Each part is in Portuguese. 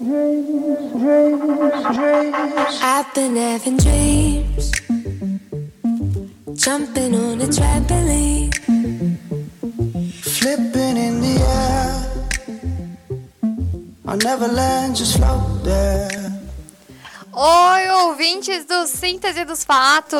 I've been having dreams, jumping on a trampoline, flipping in the air. I never land, just float there. Oi, ouvintes do Síntese dos Fatos!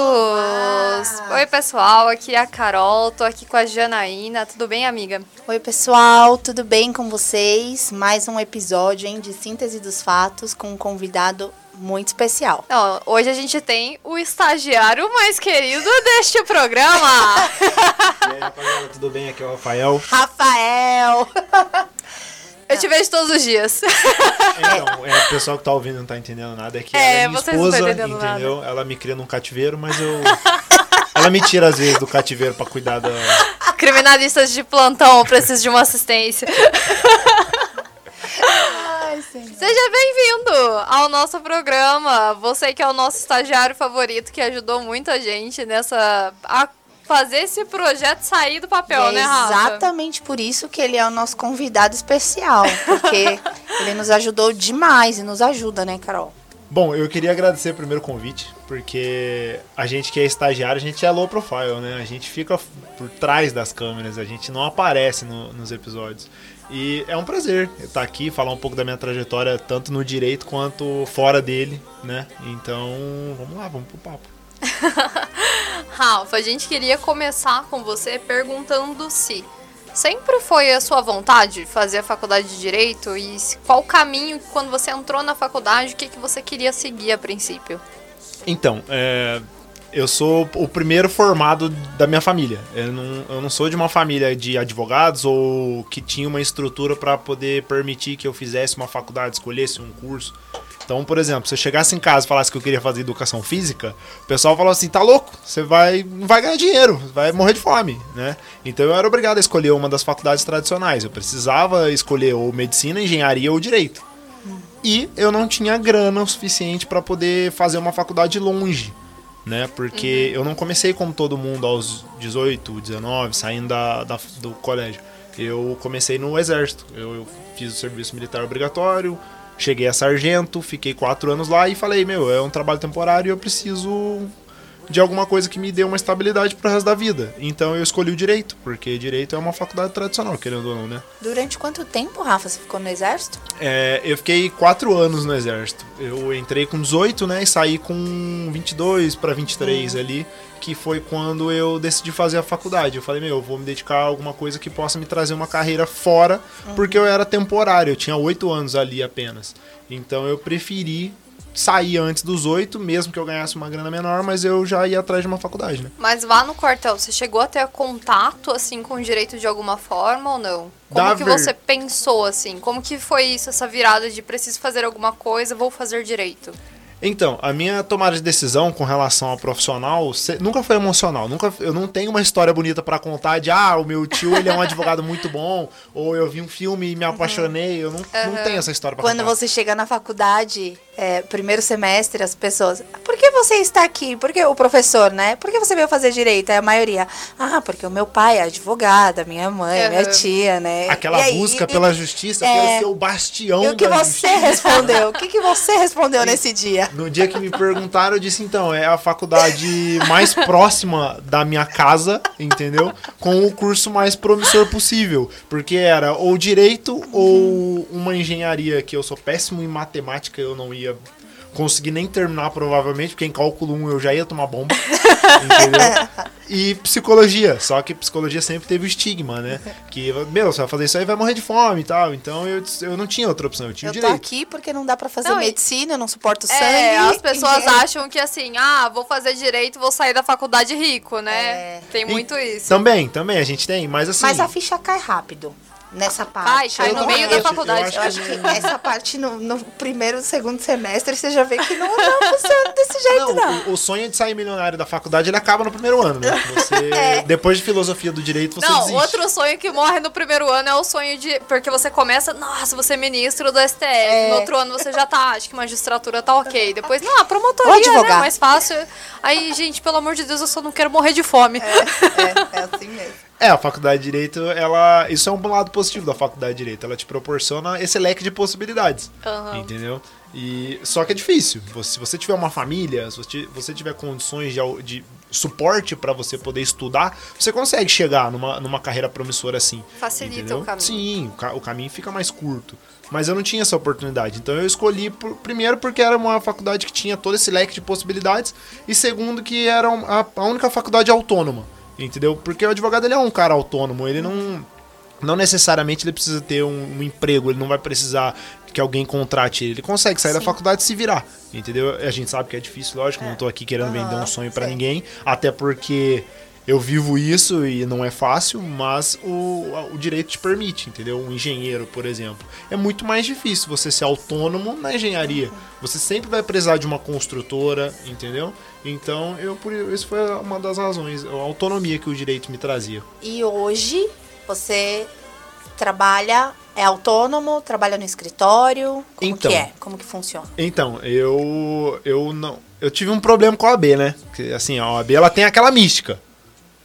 Oi, pessoal, aqui é a Carol, tô aqui com a Janaína. Tudo bem, amiga? Oi, pessoal, tudo bem com vocês? Mais um episódio hein, de Síntese dos Fatos com um convidado muito especial. Não, hoje a gente tem o estagiário mais querido deste programa. e aí, rapaziada, tudo bem? Aqui é o Rafael. Rafael! Eu te vejo todos os dias. Então, é, o pessoal que tá ouvindo não tá entendendo nada. É que É, ela é minha vocês não esposa, entendeu? Ela me cria num cativeiro, mas eu... ela me tira às vezes do cativeiro pra cuidar da... Criminalistas de plantão, preciso de uma assistência. Seja bem-vindo ao nosso programa. Você que é o nosso estagiário favorito, que ajudou muito a gente nessa. a fazer esse projeto sair do papel, é né, Rafa? exatamente por isso que ele é o nosso convidado especial, porque ele nos ajudou demais e nos ajuda, né, Carol? Bom, eu queria agradecer primeiro o convite, porque a gente que é estagiário, a gente é low profile, né? A gente fica por trás das câmeras, a gente não aparece no- nos episódios. E é um prazer estar aqui, falar um pouco da minha trajetória, tanto no direito quanto fora dele, né? Então, vamos lá, vamos pro papo. Rafa, a gente queria começar com você perguntando se sempre foi a sua vontade fazer a faculdade de direito e qual o caminho quando você entrou na faculdade, o que, que você queria seguir a princípio? Então, é, eu sou o primeiro formado da minha família. Eu não, eu não sou de uma família de advogados ou que tinha uma estrutura para poder permitir que eu fizesse uma faculdade, escolhesse um curso. Então, por exemplo, se eu chegasse em casa e falasse que eu queria fazer educação física, o pessoal falou assim: tá louco, você vai, não vai ganhar dinheiro, vai morrer de fome, né? Então eu era obrigado a escolher uma das faculdades tradicionais. Eu precisava escolher ou medicina, engenharia ou direito. E eu não tinha grana o suficiente para poder fazer uma faculdade longe, né? Porque eu não comecei como todo mundo aos 18, 19, saindo da, da- do colégio. Eu comecei no exército. Eu, eu fiz o serviço militar obrigatório, cheguei a sargento, fiquei quatro anos lá e falei, meu, é um trabalho temporário e eu preciso de alguma coisa que me dê uma estabilidade pro resto da vida. Então eu escolhi o direito, porque direito é uma faculdade tradicional, querendo ou não, né? Durante quanto tempo, Rafa, você ficou no exército? É, eu fiquei quatro anos no exército. Eu entrei com 18, né, e saí com 22 para 23 ali, que foi quando eu decidi fazer a faculdade. Eu falei, meu, eu vou me dedicar a alguma coisa que possa me trazer uma carreira fora, porque eu era temporário, eu tinha oito anos ali apenas. Então eu preferi sair antes dos oito, mesmo que eu ganhasse uma grana menor, mas eu já ia atrás de uma faculdade, né? Mas lá no quartel, você chegou a ter contato, assim, com o direito de alguma forma ou não? Como Da que ver- você pensou, assim? Como que foi isso, essa virada de preciso fazer alguma coisa, vou fazer direito? Então, a minha tomada de decisão com relação ao profissional se- nunca foi emocional. Nunca, eu não tenho uma história bonita pra contar de ah, o meu tio ele é um advogado muito bom, ou eu vi um filme e me apaixonei. Eu não, não tenho essa história pra Quando contar. você chega na faculdade, é, primeiro semestre, as pessoas. Por que você está aqui? Porque o professor, né? Por que você veio fazer direito? É a maioria. Ah, porque o meu pai é advogado, a minha mãe, a minha Uhum. tia, né? Aquela E aí, busca e- pela justiça, é, quero ser o bastião E o que da você justiça. respondeu? O que, que você respondeu nesse dia? No dia que me perguntaram, eu disse, então, é a faculdade mais próxima da minha casa, entendeu? Com o curso mais promissor possível. Porque era ou direito ou uma engenharia, que eu sou péssimo em matemática, eu não ia conseguir nem terminar, provavelmente, porque em cálculo 1 eu já ia tomar bomba. entendeu? E psicologia, só que psicologia sempre teve o estigma, né? Que, meu, você vai fazer isso aí vai morrer de fome e tal. Então eu, eu não tinha outra opção, eu tinha Eu o tô direito. aqui porque não dá pra fazer Não, e- medicina, eu não suporto sangue. É, as pessoas acham que assim, ah, vou fazer direito, vou sair da faculdade rico, né? É. Tem E- muito isso. Também, também, a gente tem, mas assim. Mas a ficha cai rápido nessa parte. Eu no meio acho. da faculdade. Eu acho que essa parte no, no primeiro, segundo semestre você já vê que não, não funciona desse jeito, não. Não, o, o sonho de sair milionário da faculdade ele acaba no primeiro ano, né? Você, Depois de filosofia do direito, você É. Não, desiste. outro sonho que morre no primeiro ano é o sonho de. Porque você começa, nossa, você é ministro do STF. É. No outro ano você já tá, acho que magistratura tá ok. Depois, não, a promotoria, né? Mais fácil. Aí, gente, pelo amor de Deus, eu só não quero morrer de fome. É, é assim mesmo. É, a faculdade de Direito, ela. Isso é um lado positivo da faculdade de Direito. Ela te proporciona esse leque de possibilidades. Aham. Entendeu? E, só que é difícil. Se você tiver uma família, se você, tiver condições de, de suporte para você poder estudar, você consegue chegar numa, numa carreira promissora assim. Facilita entendeu? o caminho. Sim, o, o caminho fica mais curto. Mas eu não tinha essa oportunidade. Então eu escolhi por- primeiro porque era uma faculdade que tinha todo esse leque de possibilidades. E segundo que era a, a única faculdade autônoma. Entendeu? Porque o advogado ele é um cara autônomo. Ele não. Não necessariamente ele precisa ter um, um emprego, ele não vai precisar que alguém contrate ele. Ele consegue sair da faculdade e se virar. Entendeu? A gente sabe que é difícil, lógico, não tô aqui querendo vender um sonho sei. ninguém, até porque eu vivo isso e não é fácil, mas o, o direito te permite, entendeu? Um engenheiro, por exemplo. É muito mais difícil você ser autônomo na engenharia. Você sempre vai precisar de uma construtora, entendeu? Então, eu por isso foi uma das razões, a autonomia que o direito me trazia. E hoje você trabalha, é autônomo, trabalha no escritório? Como Então. que é? Como que funciona? Então, eu eu não eu tive um problema com a OAB, né? Que assim, a OAB ela tem aquela mística,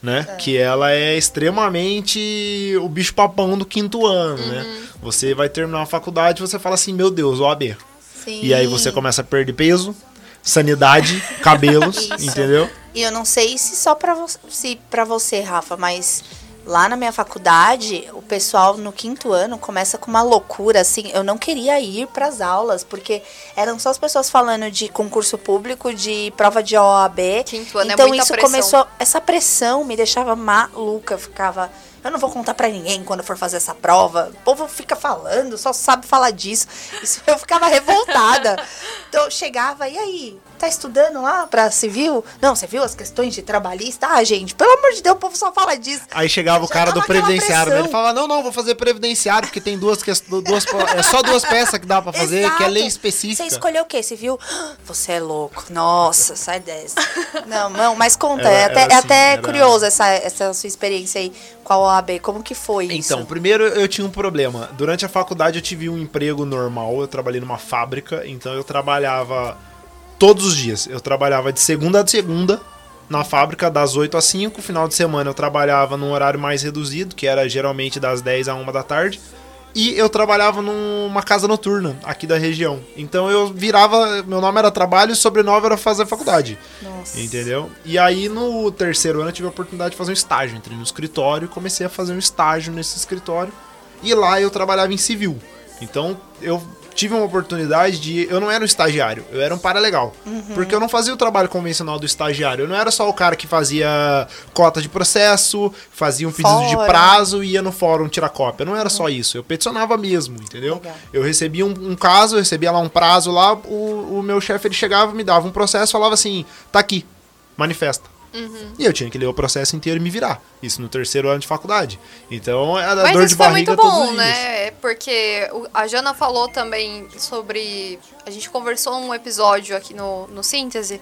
né? Que ela é extremamente o bicho papão do quinto ano, né? Você vai terminar a faculdade, você fala assim, meu Deus, OAB. Sim. E aí você começa a perder peso, sanidade, cabelos, Isso. entendeu? E eu não sei se só pra você, se para você, Rafa, mas lá na minha faculdade, o pessoal no quinto ano começa com uma loucura assim. Eu não queria ir para as aulas porque eram só as pessoas falando de concurso público, de prova de OAB. Quinto ano é então muita isso pressão. começou, essa pressão me deixava maluca, eu ficava eu não vou contar pra ninguém quando for fazer essa prova. O povo fica falando, só sabe falar disso. Isso eu ficava revoltada. Então eu chegava, e aí? Tá estudando lá pra civil? Não, você viu as questões de trabalhista? Ah, gente, pelo amor de Deus, o povo só fala disso. Aí chegava o cara do previdenciário, né? ele falava: "Não, não, vou fazer previdenciário porque tem duas duas é só duas peças que dá pra fazer, que é lei Exato. específica". Você escolheu o quê? Civil? Você é louco. Nossa, sai dessa. Não, não, mas conta, Era- é até, era é assim, até era- curioso essa, essa sua experiência aí com a OAB. Como que foi isso? Então, primeiro eu tinha um problema. Durante a faculdade eu tive um emprego normal, eu trabalhei numa fábrica, então eu trabalhava todos os dias. Eu trabalhava de segunda a segunda na fábrica, das 8 às 5. Final de semana eu trabalhava num horário mais reduzido, que era geralmente das 10 a 1 da tarde. E eu trabalhava numa casa noturna aqui da região. Então eu virava. Meu nome era trabalho e sobrenome era fazer faculdade. Nossa. Entendeu? E aí no terceiro ano eu tive a oportunidade de fazer um estágio. Entrei no escritório e comecei a fazer um estágio nesse escritório. E lá eu trabalhava em civil. Então eu tive uma oportunidade de. Eu não era um estagiário, eu era um paralegal. Porque eu não fazia o trabalho convencional do estagiário. Eu não era só o cara que fazia cota de processo, fazia um pedido de Fórum. prazo e ia no fórum tirar cópia. Não era só isso. Eu peticionava mesmo, entendeu? Legal. Eu recebia um, um caso, eu recebia lá um prazo lá, o, o meu chefe ele chegava, me dava um processo, falava assim: tá aqui, manifesta. E eu tinha que ler o processo inteiro e me virar. Isso no terceiro ano de faculdade. Então era Mas dor de foi barriga muito todos bom, os dias. né? Porque o- a Jana falou também sobre. A gente conversou um episódio aqui no, no Síntese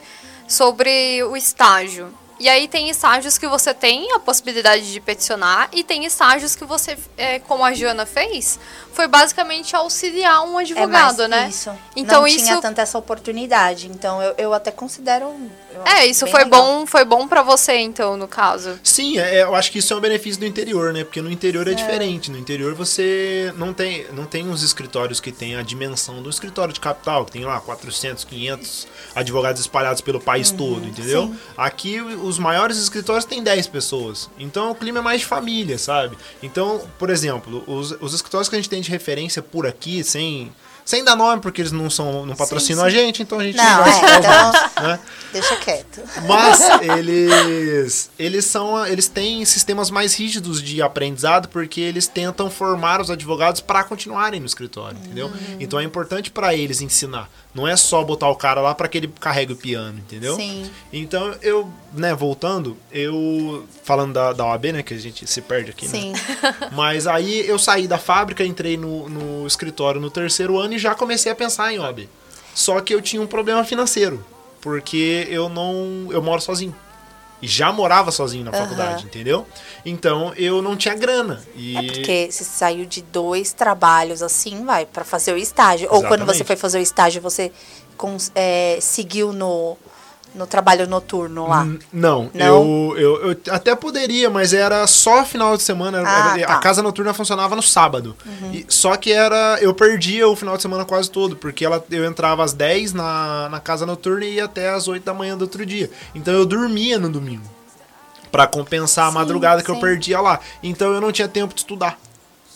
sobre o estágio. E aí tem estágios que você tem a possibilidade de peticionar e tem estágios que você, é, como a Jana fez, foi basicamente auxiliar um É advogado, mais né? Isso. Então não isso tinha tanta essa oportunidade. Então eu, eu até considero. eu É, isso foi legal. bom, foi bom para você então, no caso. Sim, é, eu acho que isso é um benefício do interior, né? Porque no interior é, diferente. No interior você não tem, não tem uns escritórios que tem a dimensão do escritório de capital, que tem lá 400, 500 advogados espalhados pelo país todo, entendeu? sim. Aqui os maiores escritórios têm 10 pessoas. Então o clima é mais de família, sabe? Então, por exemplo, os, os escritórios que a gente tem de referência por aqui, sem. Sem dar nome, porque eles não são não patrocinam sim. a gente, então a gente Não, vai é, então- nomes, né? Deixa quieto. Mas eles eles são eles têm sistemas mais rígidos de aprendizado porque eles tentam formar os advogados para continuarem no escritório, entendeu? Hum. Então é importante para eles ensinar. Não é só botar o cara lá para que ele carregue o piano, entendeu? Sim. Então eu, né, voltando, eu falando da, da OAB, né, que a gente se perde aqui, né? Sim. Mas aí eu saí da fábrica, entrei no, no escritório no terceiro ano e já comecei a pensar em OAB. Só que eu tinha um problema financeiro, porque eu não. Eu moro sozinho. E já morava sozinho na Aham. faculdade, entendeu? Então eu não tinha grana. E É porque você saiu de dois trabalhos assim, vai, pra fazer o estágio. Ou quando você Exatamente. foi fazer o estágio, você cons- é, seguiu no, no trabalho noturno lá? N- Não, Não? Eu, eu, eu até poderia, mas era só final de semana. Ah, era- tá. A casa noturna funcionava no sábado. E- só que era. Eu perdia o final de semana quase todo, porque ela, eu entrava às 10 na, na casa noturna e ia até às 8 da manhã do outro dia. Então eu dormia no domingo. Pra compensar a Sim, madrugada que eu sim. perdia lá. Então eu não tinha tempo de estudar.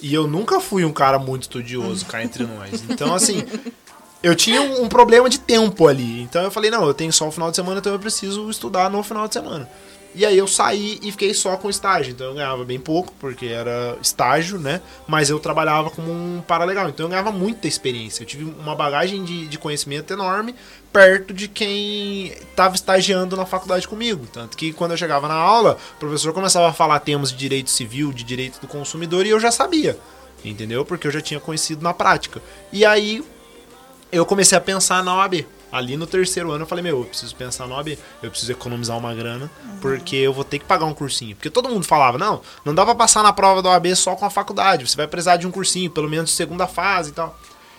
E eu nunca fui um cara muito estudioso, cá entre nós. Então, assim, eu tinha um, um problema de tempo ali. Então eu falei, não, eu tenho só o final de semana, então eu preciso estudar no final de semana. E aí eu saí e fiquei só com estágio. Então eu ganhava bem pouco, porque era estágio, né? Mas eu trabalhava como um paralegal. Então eu ganhava muita experiência. Eu tive uma bagagem de, de conhecimento enorme perto de quem estava estagiando na faculdade comigo. Tanto que quando eu chegava na aula, o professor começava a falar temas de direito civil, de direito do consumidor, e eu já sabia. Entendeu? Porque eu já tinha conhecido na prática. E aí eu comecei a pensar na OAB. Ali no terceiro ano eu falei, meu, eu preciso pensar na OAB, eu preciso economizar uma grana, porque eu vou ter que pagar um cursinho. Porque todo mundo falava, não, não dá pra passar na prova da OAB só com a faculdade, você vai precisar de um cursinho, pelo menos de segunda fase e tal.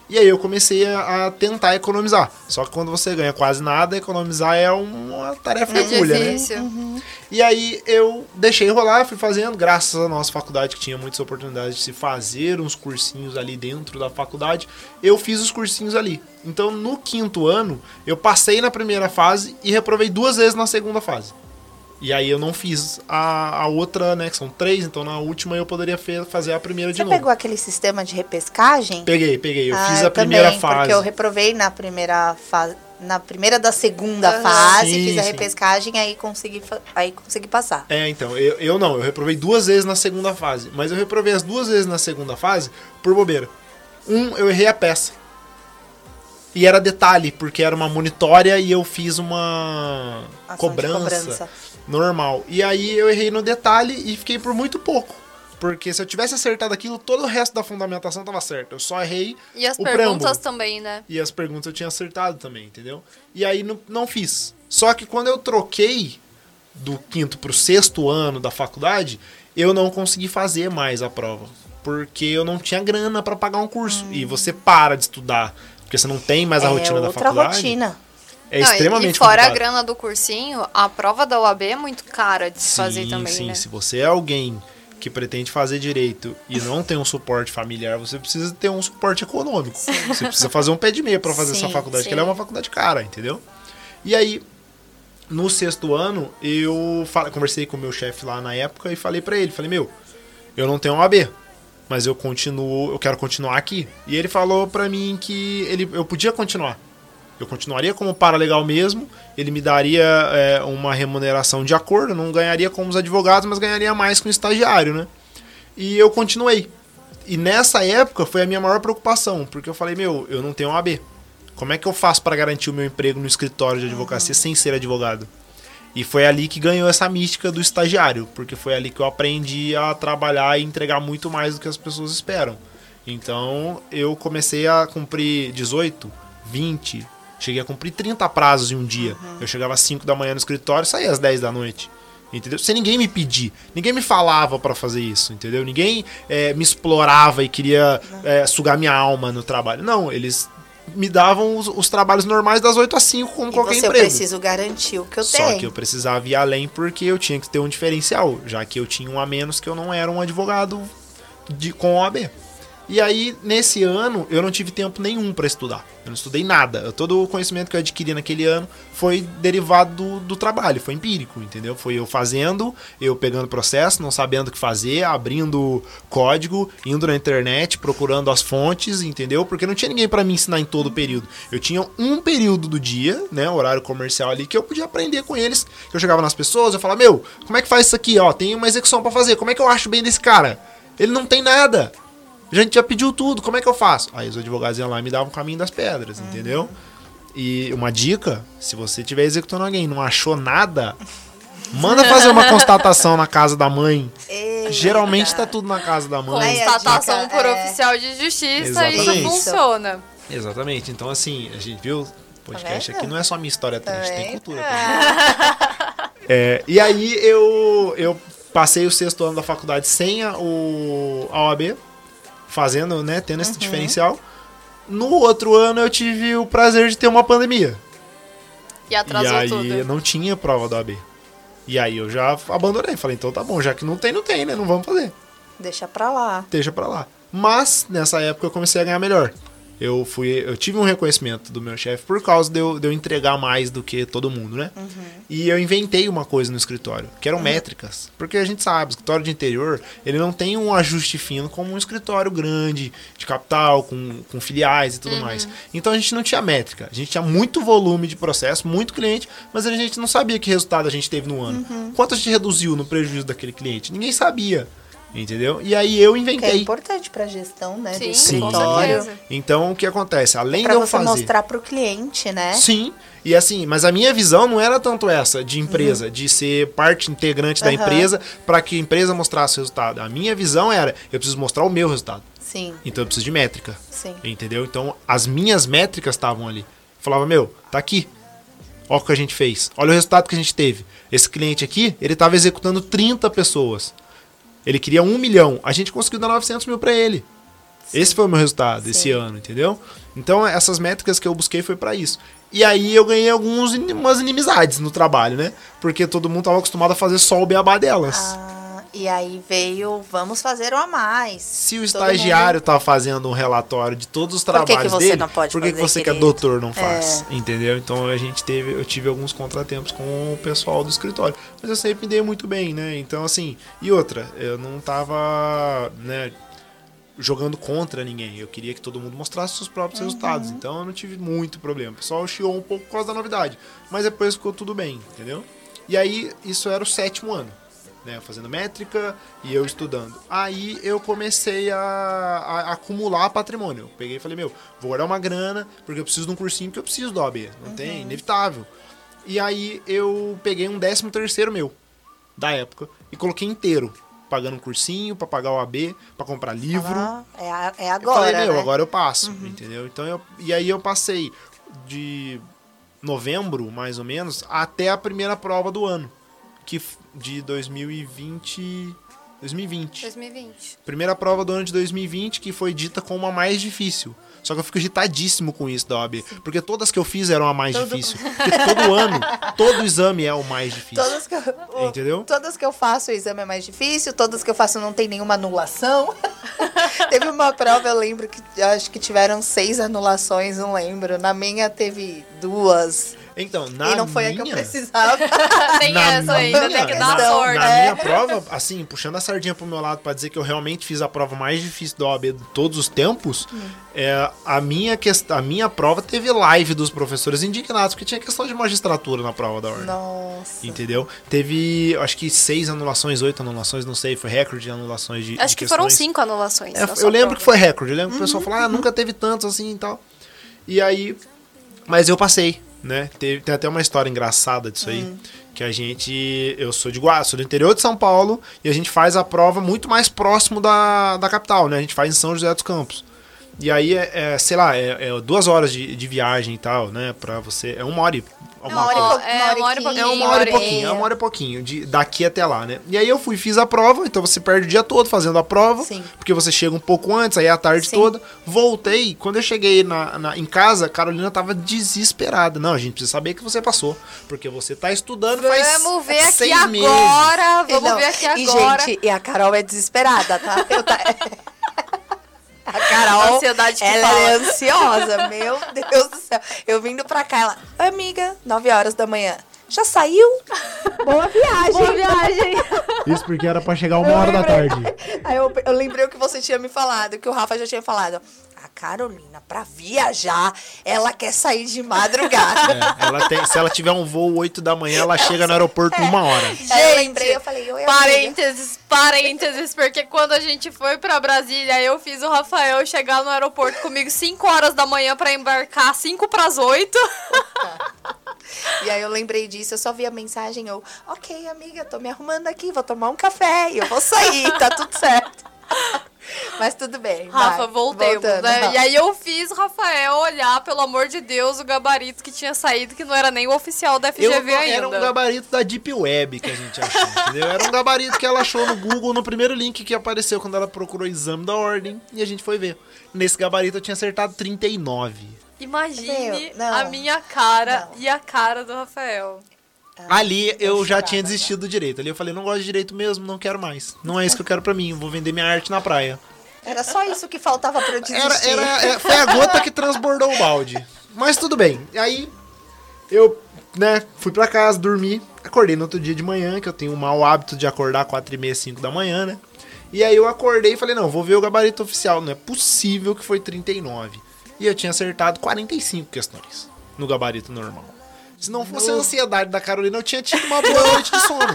E aí eu comecei a, a tentar economizar. Só que quando você ganha quase nada, economizar é uma tarefa É hercúlea, né? difícil. E aí eu deixei rolar, fui fazendo, graças à nossa faculdade que tinha muitas oportunidades de se fazer uns cursinhos ali dentro da faculdade, eu fiz os cursinhos ali. Então no quinto ano, eu passei na primeira fase e reprovei duas vezes na segunda fase. E aí eu não fiz a, a outra, né, que são três, então na última eu poderia fe- fazer a primeira de Você novo. pegou aquele sistema de repescagem? Peguei, peguei. Eu Ah, fiz a primeira também, fase. Porque eu reprovei na primeira fase. Na primeira da segunda fase, Sim, fiz a sim. repescagem, aí consegui, aí consegui passar. É, então, eu, eu não, eu reprovei duas vezes na segunda fase. Mas eu reprovei as duas vezes na segunda fase por bobeira. Um, eu errei a peça. E era detalhe, porque era uma monitória e eu fiz uma cobrança, cobrança. normal. E aí eu errei no detalhe e fiquei por muito pouco. Porque se eu tivesse acertado aquilo, todo o resto da fundamentação tava certo. Eu só errei E as o perguntas preâmbulo. também, né? E as perguntas eu tinha acertado também, entendeu? E aí não, não fiz. Só que quando eu troquei do quinto pro sexto ano da faculdade, eu não consegui fazer mais a prova. Porque eu não tinha grana pra pagar um curso. E você para de estudar, porque você não tem mais a é rotina da outra faculdade. rotina. É Não, extremamente E fora a complicado. grana do cursinho, a prova da UAB é muito cara de se Sim, fazer também, sim. né? Se você é alguém que pretende fazer direito e não tem um suporte familiar, você precisa ter um suporte econômico. Você precisa fazer um pé de meia para fazer Sim, essa faculdade, sim. que ela é uma faculdade cara, entendeu? E aí, no sexto ano, eu conversei com o meu chefe lá na época e falei para ele, falei, meu, eu não tenho um AB, mas eu continuo, eu quero continuar aqui. E ele falou para mim que ele, eu podia continuar. Eu continuaria como paralegal mesmo, ele me daria é, uma remuneração de acordo, não ganharia como os advogados, mas ganharia mais com o estagiário, né? E eu continuei. E nessa época foi a minha maior preocupação, porque eu falei, meu, eu não tenho AB. Como é que eu faço para garantir o meu emprego no escritório de advocacia sem ser advogado? E foi ali que ganhou essa mística do estagiário, porque foi ali que eu aprendi a trabalhar e entregar muito mais do que as pessoas esperam. Então eu comecei a cumprir 18, 20, cheguei a cumprir 30 prazos em um dia. Eu chegava às 5 da manhã no escritório e saía às 10 da noite. Entendeu? Sem ninguém me pedir. Ninguém me falava pra fazer isso, entendeu? Ninguém eh, me explorava e queria eh, sugar minha alma no trabalho. Não, eles me davam os, os trabalhos normais das 8 às 5, como E qualquer você eu emprego. preciso garantir o que eu Só tenho. que eu precisava ir além porque eu tinha que ter um diferencial, já que eu tinha um a menos que eu não era um advogado de, com OAB. E aí, nesse ano, eu não tive tempo nenhum para estudar. Eu não estudei nada. Todo o conhecimento que eu adquiri naquele ano foi derivado do, do trabalho, foi empírico, entendeu? Foi eu fazendo, eu pegando processo, não sabendo o que fazer, abrindo código, indo na internet, procurando as fontes, entendeu? Porque não tinha ninguém para me ensinar em todo o período. Eu tinha um período do dia, né, horário comercial ali, que eu podia aprender com eles. Eu chegava nas pessoas, eu falava, meu, como é que faz isso aqui? Ó, tem uma execução para fazer. Como é que eu acho bem desse cara? Ele não tem nada. A gente já pediu tudo, como é que eu faço? Aí os advogados iam lá e me davam o caminho das pedras, entendeu? E uma dica, se você estiver executando alguém e não achou nada, manda fazer uma constatação na casa da mãe. Eita. Geralmente tá tudo na casa da mãe. A Constatação dica por é- oficial de justiça, isso Exatamente. funciona. Exatamente. Então, assim, a gente viu, o podcast vendo? aqui não é só minha história triste, tem vendo? cultura. também. É, e aí eu, eu passei o sexto ano da faculdade sem a, o, a OAB, fazendo, né, tendo esse diferencial. No outro ano eu tive o prazer de ter uma pandemia. E atrasou e aí tudo. não tinha prova da OAB. E aí eu já abandonei. Falei, então tá bom, já que não tem, não tem, né? Não vamos fazer. Deixa pra lá. Deixa pra lá. Mas, nessa época, eu comecei a ganhar melhor. Eu fui, eu tive um reconhecimento do meu chefe por causa de eu, de eu entregar mais do que todo mundo, né? E eu inventei uma coisa no escritório, que eram métricas. Porque a gente sabe, o escritório de interior, ele não tem um ajuste fino como um escritório grande, de capital, com, com filiais e tudo mais. Então a gente não tinha métrica. A gente tinha muito volume de processo, muito cliente, mas a gente não sabia que resultado a gente teve no ano. Quanto a gente reduziu no prejuízo daquele cliente? Ninguém sabia. Entendeu? E aí eu Que é inventei. importante pra gestão, né? Sim, do Sim. com escritório. certeza. Então o que acontece? Além Pra de eu você fazer. mostrar pro cliente, né? Sim. E assim, mas a minha visão não era tanto essa de empresa, de ser parte integrante da Aham. empresa para que a empresa mostrasse o resultado. A minha visão era, eu preciso mostrar o meu resultado. Sim, Então eu preciso de métrica. sim. Entendeu? Então as minhas métricas estavam ali. Eu falava, meu, tá aqui. Olha o que a gente fez. Olha o resultado que a gente teve. Esse cliente aqui, ele estava executando 30 pessoas. Ele queria um milhão. A gente conseguiu dar 900 mil para ele. Esse foi o meu resultado esse Sim. ano, entendeu? Então essas métricas que eu busquei foi para isso. E aí eu ganhei algumas umas inimizades no trabalho, né? Porque todo mundo tava acostumado a fazer só o beabá delas. Ah, e aí veio, vamos fazer um a mais. Se o estagiário tá fazendo um relatório de todos os Por que que trabalhos você dele, não pode por que, que fazer, você que é doutor não faz? É. Entendeu? Então a gente teve, eu tive alguns contratempos com o pessoal do escritório, mas eu sempre me dei muito bem, né? Então assim, e outra, eu não tava, né, jogando contra ninguém. Eu queria que todo mundo mostrasse seus próprios Uhum. resultados. Então eu não tive muito problema. O pessoal chiou um pouco por causa da novidade, mas depois ficou tudo bem, entendeu? E aí isso era o sétimo ano né, fazendo métrica e eu estudando. Aí eu comecei a, a acumular patrimônio. Eu peguei e falei, meu, vou guardar uma grana, porque eu preciso de um cursinho, porque eu preciso do OAB. Não tem, inevitável. E aí eu peguei um décimo terceiro meu, da época, e coloquei inteiro. Pagando um cursinho, pra pagar o AB, pra comprar livro. Ah, é, a- é Eu agora, falei, meu, né? agora eu passo, entendeu? Então eu, e aí eu passei de novembro, mais ou menos, até a primeira prova do ano, que de 2020, 2020. 2020. Primeira prova do ano de 2020 que foi dita como a mais difícil. Só que eu fico irritadíssimo com isso da OAB, porque todas que eu fiz eram a mais Todo- difícil. Porque todo ano, todo exame é o mais difícil. Todas que, eu, Entendeu? Todas que eu faço o exame é mais difícil, todas que eu faço não tem nenhuma anulação. teve uma prova, eu lembro que acho que tiveram seis anulações, não lembro. Na minha teve duas. Então, na e não foi minha, a que eu precisava. Tem Na essa ainda, minha- tem que dar Não, sorte. Na É. minha prova, assim, puxando a sardinha pro meu lado pra dizer que eu realmente fiz a prova mais difícil da OAB de todos os tempos, Hum. é, a, minha quest... a minha prova teve live dos professores indignados, porque tinha questão de magistratura na prova da ordem. Nossa. Entendeu? Teve, acho que seis anulações, oito anulações, não sei, foi recorde de anulações de Acho de que foram questões. cinco anulações. É, na eu sua lembro prova. que foi recorde. Eu lembro que o Uhum. pessoal falou, ah, nunca teve tanto assim e tal. E aí. Mas eu passei, né? Teve, tem até uma história engraçada disso aí. Hum. Que a gente. Eu sou de Guará, sou do interior de São Paulo. E a gente faz a prova muito mais próximo da, da capital, né? A gente faz em São José dos Campos. E aí, é, é, sei lá, é, é duas horas de, de viagem e tal, né? Pra você. É uma hora e. Uma hora e pou- é, uma hora e pouquinho. É uma hora e pouquinho, é uma hora e pouquinho, de, daqui até lá, né? E aí eu fui, fiz a prova, então você perde o dia todo fazendo a prova, Sim. porque você chega um pouco antes, aí é a tarde Sim. toda. Voltei, quando eu cheguei na, na- em casa, a Carolina tava desesperada. Não, a gente precisa saber que você passou, porque você tá estudando faz Vamos ver aqui meses. agora. Vamos Não, ver aqui e, agora. gente, e a Carol é desesperada, tá? Eu tá... A Carol, Ansiedade que ela fala. é ansiosa, meu Deus do céu. Eu vindo pra cá, ela, amiga, 9 horas da manhã. Já saiu? Boa viagem. Boa viagem. Isso porque era pra chegar uma hora da tarde. Aí eu, eu lembrei o que você tinha me falado, que o Rafa já tinha falado. Carolina, pra viajar, ela quer sair de madrugada. É, ela tem, se ela tiver um voo 8 da manhã, ela chega no aeroporto uma hora. Aí eu lembrei, eu falei, oi, amiga. Parênteses, parênteses, porque quando a gente foi pra Brasília, eu fiz o Rafael chegar no aeroporto comigo 5 horas da manhã pra embarcar 5 pras 8. E aí eu lembrei disso, eu só vi a mensagem, eu, ok, amiga, tô me arrumando aqui, vou tomar um café e eu vou sair, tá tudo certo. Mas tudo bem. Rafa, vai, voltemos, voltando, né? Rafa. E aí eu fiz o Rafael olhar, pelo amor de Deus, o gabarito que tinha saído, que não era nem o oficial da FGV Eu, ainda. era um gabarito da Deep Web que a gente achou, entendeu? Era um gabarito que ela achou no Google no primeiro link que apareceu quando ela procurou o exame da ordem e a gente foi ver. Nesse gabarito eu tinha acertado 39. Imagine Meu, não. a minha cara Não. e a cara do Rafael. Ali eu já tinha desistido do direito. Ali eu falei, não gosto de direito mesmo, não quero mais. Não é isso que eu quero pra mim, eu vou vender minha arte na praia. Era só isso que faltava pra eu desistir. Era, era, é, foi a gota que transbordou o balde. Mas tudo bem. Aí eu, né, fui pra casa, dormi. Acordei no outro dia de manhã, que eu tenho o mau hábito de acordar 4 e meia, 5 da manhã, né? E aí eu acordei e falei, não, vou ver o gabarito oficial. Não é possível que foi 39. E eu tinha acertado 45 questões no gabarito normal. Se não fosse a ansiedade da Carolina, eu tinha tido uma boa noite de sono.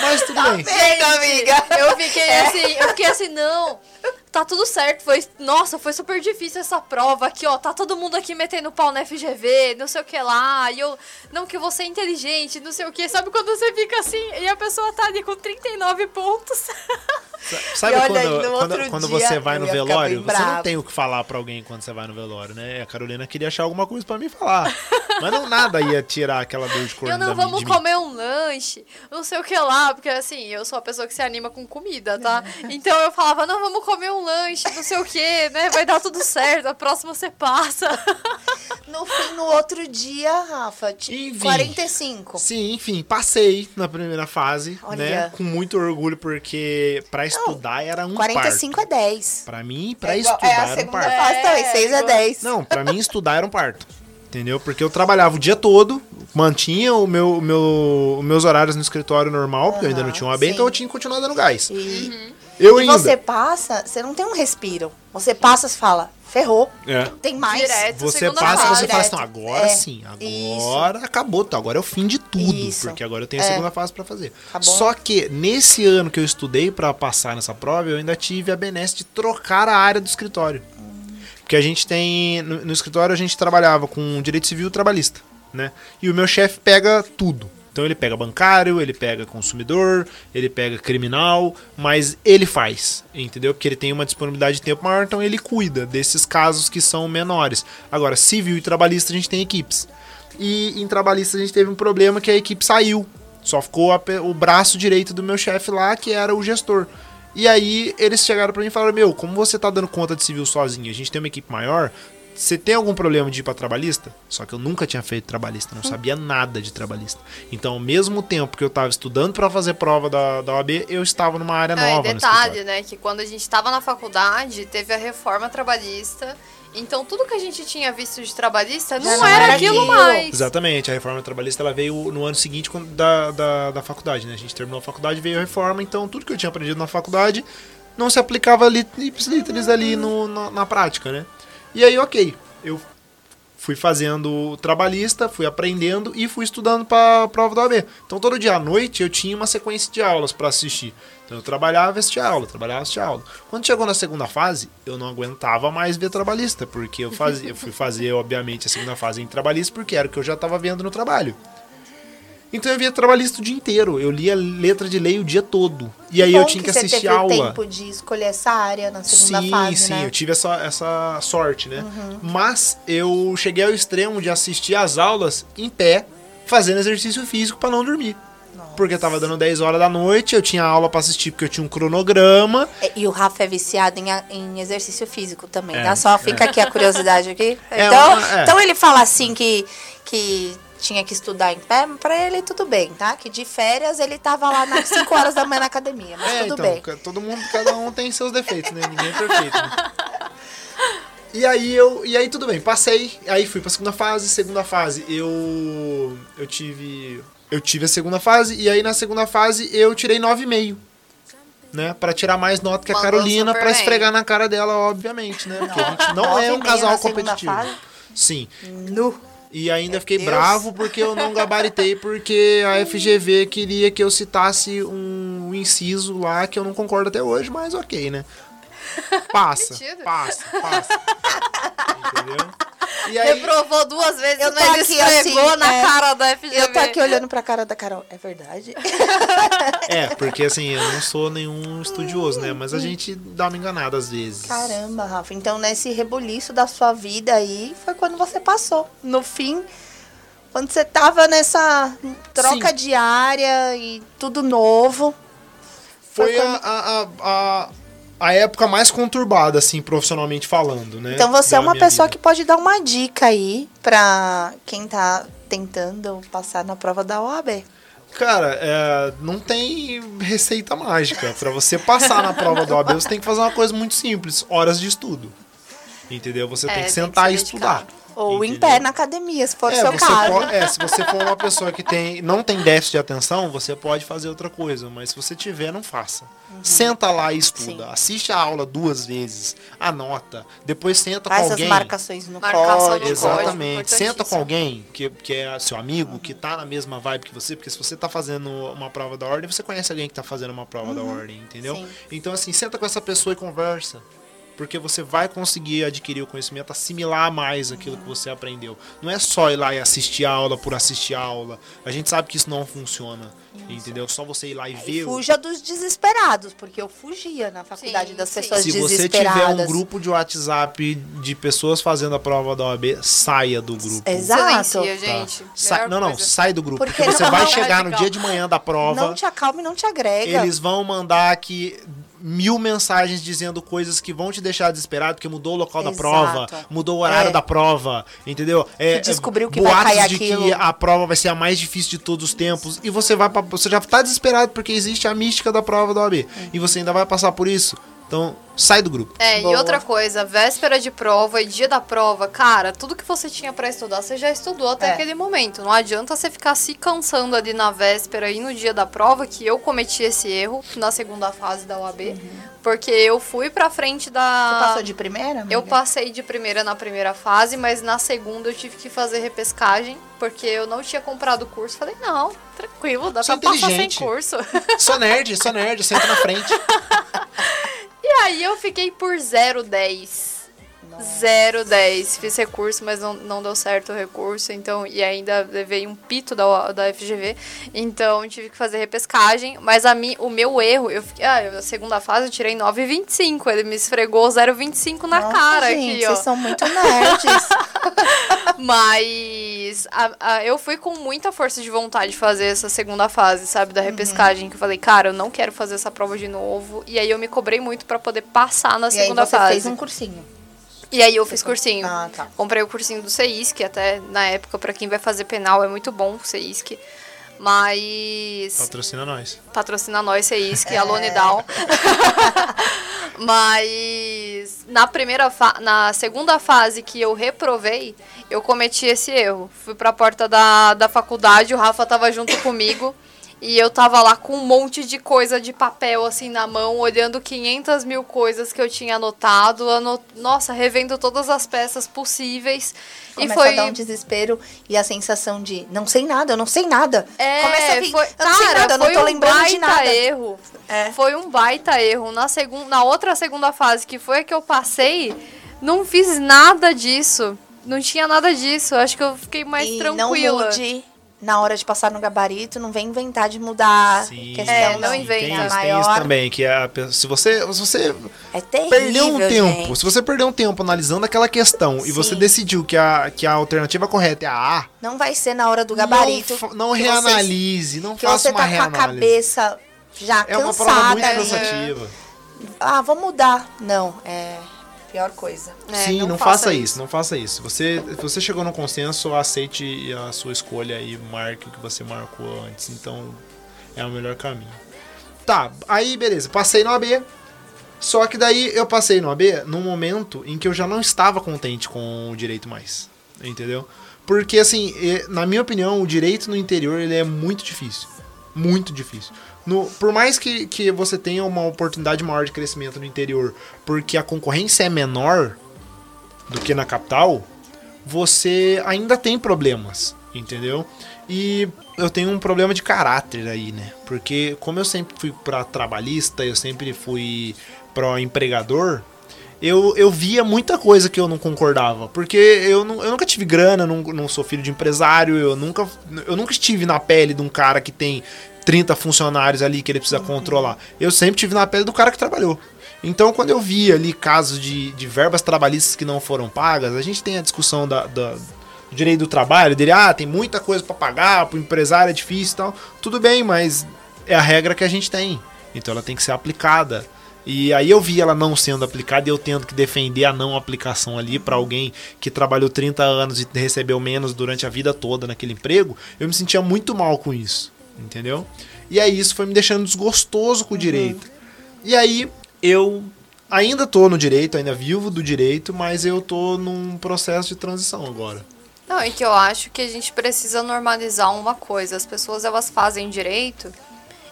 Mas tudo bem. Bem, amiga. Eu fiquei assim, eu fiquei assim, não. Tá tudo certo, foi. Nossa, foi super difícil essa prova aqui, ó. Tá todo mundo aqui metendo pau na FGV, não sei o que lá. E eu. Não, que você é inteligente, não sei o que. Sabe quando você fica assim e a pessoa tá ali com 39 pontos? Sabe olha, quando, quando, quando você vai no velório, você não tem o que falar pra alguém quando você vai no velório, né? A Carolina queria achar alguma coisa pra mim falar. Mas não nada ia tirar aquela dor de corno Eu não, da vamos comer um lanche, não sei o que lá, porque assim, eu sou a pessoa que se anima com comida, tá? Então eu falava, não, vamos comer um lanche, não sei o que, né? Vai dar tudo certo, a próxima você passa. No fim, no outro dia, Rafa, tipo, Enfim. 45. Sim, enfim, passei na primeira fase, Olha. né? Com muito orgulho, porque pra estudar era um 45 parto. é 10. Pra mim, pra é, igual- estudar é a era um segunda parto. fase também, É, 6 é igual- 10. Não, pra mim estudar era um parto. Entendeu? Porque eu trabalhava o dia todo, mantinha o meu, o meu, os meus horários no escritório normal, porque eu ainda não tinha um AB, então eu tinha que continuar dando gás. E, Eu e ainda. você passa, você não tem um respiro. Você passa e fala, ferrou, É. tem mais. Direto. Você passa fase. você fala assim, não, agora É, sim, agora acabou, tá, agora é o fim de tudo, Isso. porque agora eu tenho a É. segunda fase pra fazer. Acabou. Só que nesse ano que eu estudei pra passar nessa prova, eu ainda tive a benesse de trocar a área do escritório. Porque a gente tem, no, no escritório a gente trabalhava com direito civil e trabalhista, né? E o meu chefe pega tudo. Então ele pega bancário, ele pega consumidor, ele pega criminal, mas ele faz, entendeu? Porque ele tem uma disponibilidade de tempo maior, então ele cuida desses casos que são menores. Agora, civil e trabalhista a gente tem equipes. E em trabalhista a gente teve um problema que a equipe saiu. Só ficou a o braço direito do meu chefe lá, que era o gestor. E aí eles chegaram pra mim e falaram: Meu, como você tá dando conta de civil sozinho? A gente tem uma equipe maior. Você tem algum problema de ir pra trabalhista? Só que eu nunca tinha feito trabalhista, não sabia nada de trabalhista. Então, ao mesmo tempo que eu tava estudando pra fazer prova da, da OAB, eu estava numa área e nova. no detalhe, né, que quando a gente estava na faculdade, teve a reforma trabalhista. Então tudo que a gente tinha visto de trabalhista não, não era, aquilo aquilo. mais. Exatamente, a reforma trabalhista ela veio no ano seguinte da, da, da faculdade, né? A gente terminou a faculdade veio a reforma, então tudo que eu tinha aprendido na faculdade não se aplicava ipsis ali no, na, na prática, né? E aí, ok, eu fui fazendo trabalhista, fui aprendendo e fui estudando para a prova da OAB. Então todo dia à noite eu tinha uma sequência de aulas para assistir. Então eu trabalhava, assistia aula, trabalhava, assistia aula. Quando chegou na segunda fase, eu não aguentava mais ver trabalhista, porque eu, fazia, eu fui fazer, obviamente, a segunda fase em trabalhista, porque era o que eu já estava vendo no trabalho. Então eu via trabalhista o dia inteiro, eu lia letra de lei o dia todo. E aí Bom eu tinha que você assistir teve aula. tempo de escolher essa área na segunda sim, fase, sim, né? eu tive essa, essa sorte, né? Mas eu cheguei ao extremo de assistir as aulas em pé, fazendo exercício físico para não dormir. Porque tava dando 10 horas da noite, eu tinha aula para assistir porque eu tinha um cronograma. É, E o Rafa é viciado em, em exercício físico também, É, tá? Só fica aqui a curiosidade aqui. É então, uma- é. então ele fala assim que, que tinha que estudar em pé, pra ele tudo bem, tá? Que de férias ele tava lá nas 5 horas da manhã na academia, mas É, tudo então, bem. todo mundo, cada um tem seus defeitos, né? Ninguém é perfeito. né? E aí eu, e aí tudo bem, passei, aí fui pra segunda fase, segunda fase eu eu tive eu tive a segunda fase e aí na segunda fase eu tirei 9,5. Né, Pra tirar mais nota que a Mandou Carolina pra bem. esfregar na cara dela, obviamente, né? Porque a gente não é um 9,5 casal competitivo. fase? Sim. Nu. E ainda fiquei Deus. bravo porque eu não gabaritei, porque a FGV queria que eu citasse um inciso lá que eu não concordo até hoje, mas ok, né? Passa, passa, passa. Entendeu? E aí, Reprovou duas vezes, Eu mas aqui esfregou assim, na é, cara da FGV. Eu tô aqui olhando pra cara da Carol. É verdade? é, porque assim, eu não sou nenhum estudioso, né? Mas a gente dá uma enganada às vezes. Caramba, Rafa. Então, nesse rebuliço da sua vida aí, foi quando você passou. No fim, quando você tava nessa troca Sim. diária e tudo novo. Foi Foi a, a- a época mais conturbada, assim, profissionalmente falando, né? Então você da é uma pessoa vida. que pode dar uma dica aí pra quem tá tentando passar na prova da OAB. Cara, é, não tem receita mágica. Pra você passar na prova do OAB, você tem que fazer uma coisa muito simples: horas de estudo. Entendeu? Você É, tem que tem sentar que e estudar. dedicado. Ou em Entendeu? pé na academia, se for o É, seu você caso. pode- é, se você for uma pessoa que tem, não tem déficit de atenção, você pode fazer outra coisa, mas se você tiver, não faça. Senta lá e estuda. Sim. Assiste a aula duas vezes, anota, depois senta Faz com as alguém. marcações no Marcação código. no código. Exatamente. Senta com alguém que, que é seu amigo, que tá na mesma vibe que você, porque se você tá fazendo uma prova da ordem, você conhece alguém que tá fazendo uma prova da ordem, entendeu? Sim. Então, assim, senta com essa pessoa e conversa. Porque você vai conseguir adquirir o conhecimento, assimilar mais aquilo que você aprendeu. Não é só ir lá e assistir a aula por assistir a aula. A gente sabe que isso não funciona. Entendeu? Só você ir lá e ver. E o- fuja dos desesperados, porque eu fugia na faculdade Sim, das sim. pessoas Se você desesperadas. tiver um grupo de WhatsApp de pessoas fazendo a prova da OAB, saia do grupo. Exato. Silencia, Tá. gente. Sai- Melhor não, não, coisa. sai do grupo. Porque Porque, você vai é chegar no dia de manhã da prova, Não te acalma e não te agrega. eles vão mandar aqui mil mensagens dizendo coisas que vão te deixar desesperado, porque mudou o local da Exato. prova, mudou o horário É. da prova, entendeu? É, Que descobriu que vai boatos cair de aquilo. que a prova vai ser a mais difícil de todos os tempos, e você vai pra, você já tá desesperado porque existe a mística da prova da OAB, e você ainda vai passar por isso. Então, sai do grupo. É, Boa. e outra coisa, véspera de prova e dia da prova, cara, tudo que você tinha pra estudar, você já estudou até É. aquele momento. Não adianta você ficar se cansando ali na véspera e no dia da prova, que eu cometi esse erro na segunda fase da UAB, porque eu fui pra frente da. Uhum. Você passou de primeira? amiga? Eu passei de primeira na primeira fase, mas na segunda eu tive que fazer repescagem, porque eu não tinha comprado o curso. Falei, não, tranquilo, dá Você é pra passar sem inteligente. curso. Só nerd, só nerd, senta na frente. E aí eu fiquei por 0,10. 0,10. Fiz recurso, mas não, não deu certo o recurso. Então, e ainda levei um pito da, da FGV. Então tive que fazer repescagem. Mas a mi, o meu erro, eu fiquei. Ah, eu- a segunda fase eu tirei 9,25. Ele me esfregou 0,25 na Nossa, cara gente, aqui, ó. Vocês são muito nerds. Mas a- a- eu fui com muita força de vontade de fazer essa segunda fase, sabe? Da repescagem. Que eu falei, cara, eu não quero fazer essa prova de novo. E aí eu me cobrei muito pra poder passar na e aí segunda você fase. fez um cursinho. E aí eu fiz cursinho. Ah, tá. Comprei o cursinho do CEISC, que até na época, pra quem vai fazer penal, é muito bom o CEISC. Mas. Patrocina nós. Patrocina nós, CEISC, a Lone Down. Mas na primeira fa- na segunda fase que eu reprovei, eu cometi esse erro. Fui pra porta da, da faculdade, o Rafa tava junto comigo. E eu tava lá com um monte de coisa de papel assim na mão, olhando 500 mil coisas que eu tinha anotado. ano- Nossa, revendo todas as peças possíveis. Começa e foi. a dar um desespero e a sensação de não sei nada, eu não sei nada. É, Começa a vir, foi, eu não sei cara, nada, eu não tô um lembrando de nada. erro. É. Foi um baita erro. Na, segun, na outra segunda fase, que foi a que eu passei, não fiz nada disso. Não tinha nada disso. Acho que eu fiquei mais e tranquila. não mude na hora de passar no gabarito, não vem inventar de mudar Sim, questão É, não não. inventa. Isso, tem isso maior. também, que a se você, se você É terrível, perdeu um tempo, gente. se você perdeu um tempo analisando aquela questão e você Sim. decidiu que a, que a alternativa correta é a A, Não vai ser na hora do gabarito. não, não que reanalise, não Você, que faça você uma tá com a reanálise. cabeça já é uma prova cansada. muito cansativa. Ah, vou mudar. Não, é pior coisa. É, Sim, não, faça isso. não faça isso. Você, você chegou num consenso, aceite a sua escolha e marque o que você marcou antes. Então, é o melhor caminho. Tá, aí beleza, passei no AB. Só que daí eu passei no AB num momento em que eu já não estava contente com o direito mais. Entendeu? Porque assim, na minha opinião, o direito no interior ele é muito difícil. Muito difícil. No, por mais que, que você tenha uma oportunidade maior de crescimento no interior, porque a concorrência é menor do que na capital, você ainda tem problemas, entendeu? E eu tenho um problema de caráter aí, né? Porque como eu sempre fui pra trabalhista, eu sempre fui pro empregador, eu, eu via muita coisa que eu não concordava. Porque eu, não, eu nunca tive grana, não, não sou filho de empresário, eu nunca, eu nunca estive na pele de um cara que tem 30 funcionários ali que ele precisa controlar. Eu sempre tive na pele do cara que trabalhou. Então, quando eu via ali casos de, de verbas trabalhistas que não foram pagas, a gente tem a discussão da, da- do direito do trabalho, dele, ah, tem muita coisa para pagar, pro empresário é difícil e tal. Tudo bem, mas é a regra que a gente tem. Então ela tem que ser aplicada. E aí eu vi ela não sendo aplicada e eu tendo que defender a não aplicação ali para alguém que trabalhou 30 anos e recebeu menos durante a vida toda naquele emprego, eu me sentia muito mal com isso, entendeu? E aí isso foi me deixando desgostoso com o direito. E aí eu ainda tô no direito, ainda vivo do direito, mas eu tô num processo de transição agora. Não, e que eu acho que a gente precisa normalizar uma coisa. As pessoas elas fazem direito